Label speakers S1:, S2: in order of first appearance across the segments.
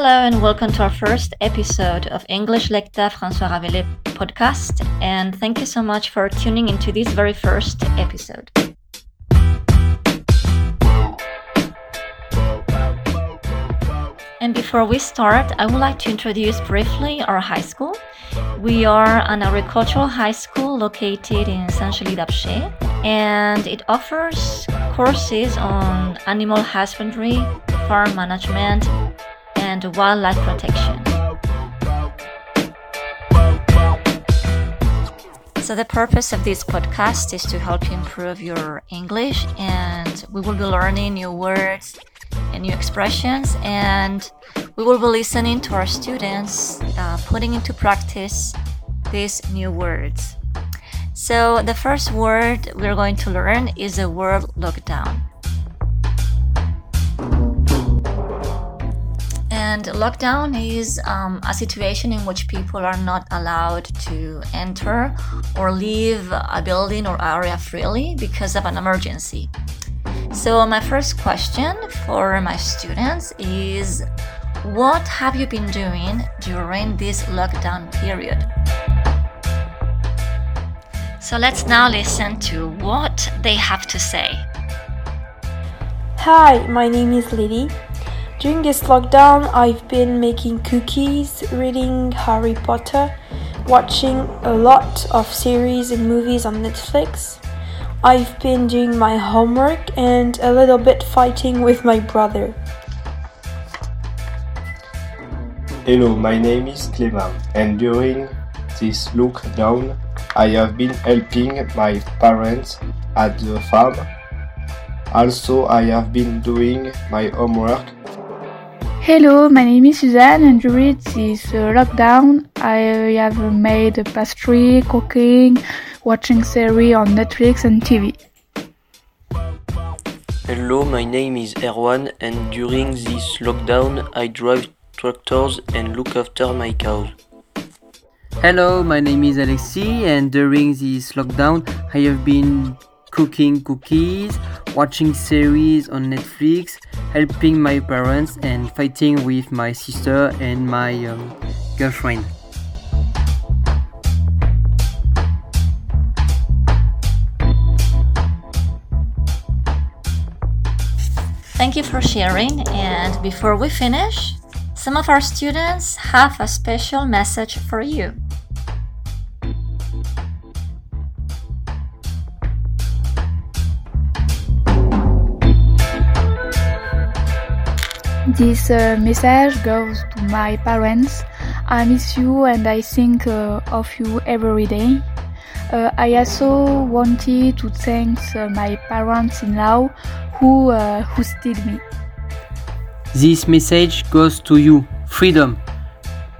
S1: Hello and welcome to our first episode of English Lecta François Rabelais podcast. And thank you so much for tuning into this very first episode. And before we start, I would like to introduce briefly our high school. We are an agricultural high school located in Saint-Chély d'Apcher, and it offers courses on animal husbandry, farm management, and wildlife protection. So, the purpose of this podcast is to help you improve your English, and we will be learning new words and new expressions, and we will be listening to our students uh, putting into practice these new words. So, the first word we're going to learn is the word lockdown. And lockdown is um, a situation in which people are not allowed to enter or leave a building or area freely because of an emergency. So, my first question for my students is What have you been doing during this lockdown period? So, let's now listen to what they have to say.
S2: Hi, my name is Lily. During this lockdown, I've been making cookies, reading Harry Potter, watching a lot of series and movies on Netflix. I've been doing my homework and a little bit fighting with my brother.
S3: Hello, my name is Clément, and during this lockdown, I have been helping my parents at the farm. Also, I have been doing my homework
S4: Hello, my name is Suzanne and during this uh, lockdown I have made pastry, cooking, watching series on Netflix and TV.
S5: Hello, my name is Erwan and during this lockdown I drive tractors and look after my cows.
S6: Hello, my name is Alexi and during this lockdown I have been cooking cookies, watching series on Netflix, helping my parents, and fighting with my sister and my um, girlfriend.
S1: Thank you for sharing. And before we finish, some of our students have a special message for you.
S4: This uh, message goes to my parents. I miss you and I think uh, of you every day. Uh, I also wanted to thank uh, my parents-in-law who uh, hosted me.
S6: This message goes to you, freedom.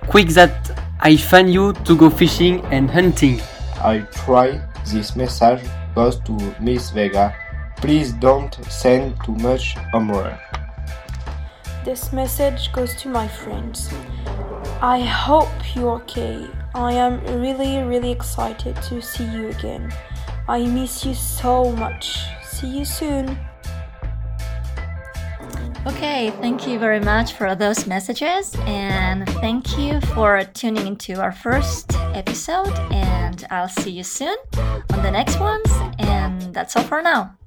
S6: Quick that I find you to go fishing and hunting.
S3: I try this message goes to Miss Vega. Please don't send too much homework.
S2: This message goes to my friends. I hope you're okay. I am really, really excited to see you again. I miss you so much. See you soon.
S1: Okay, thank you very much for those messages, and thank you for tuning into our first episode. And I'll see you soon on the next ones. And that's all for now.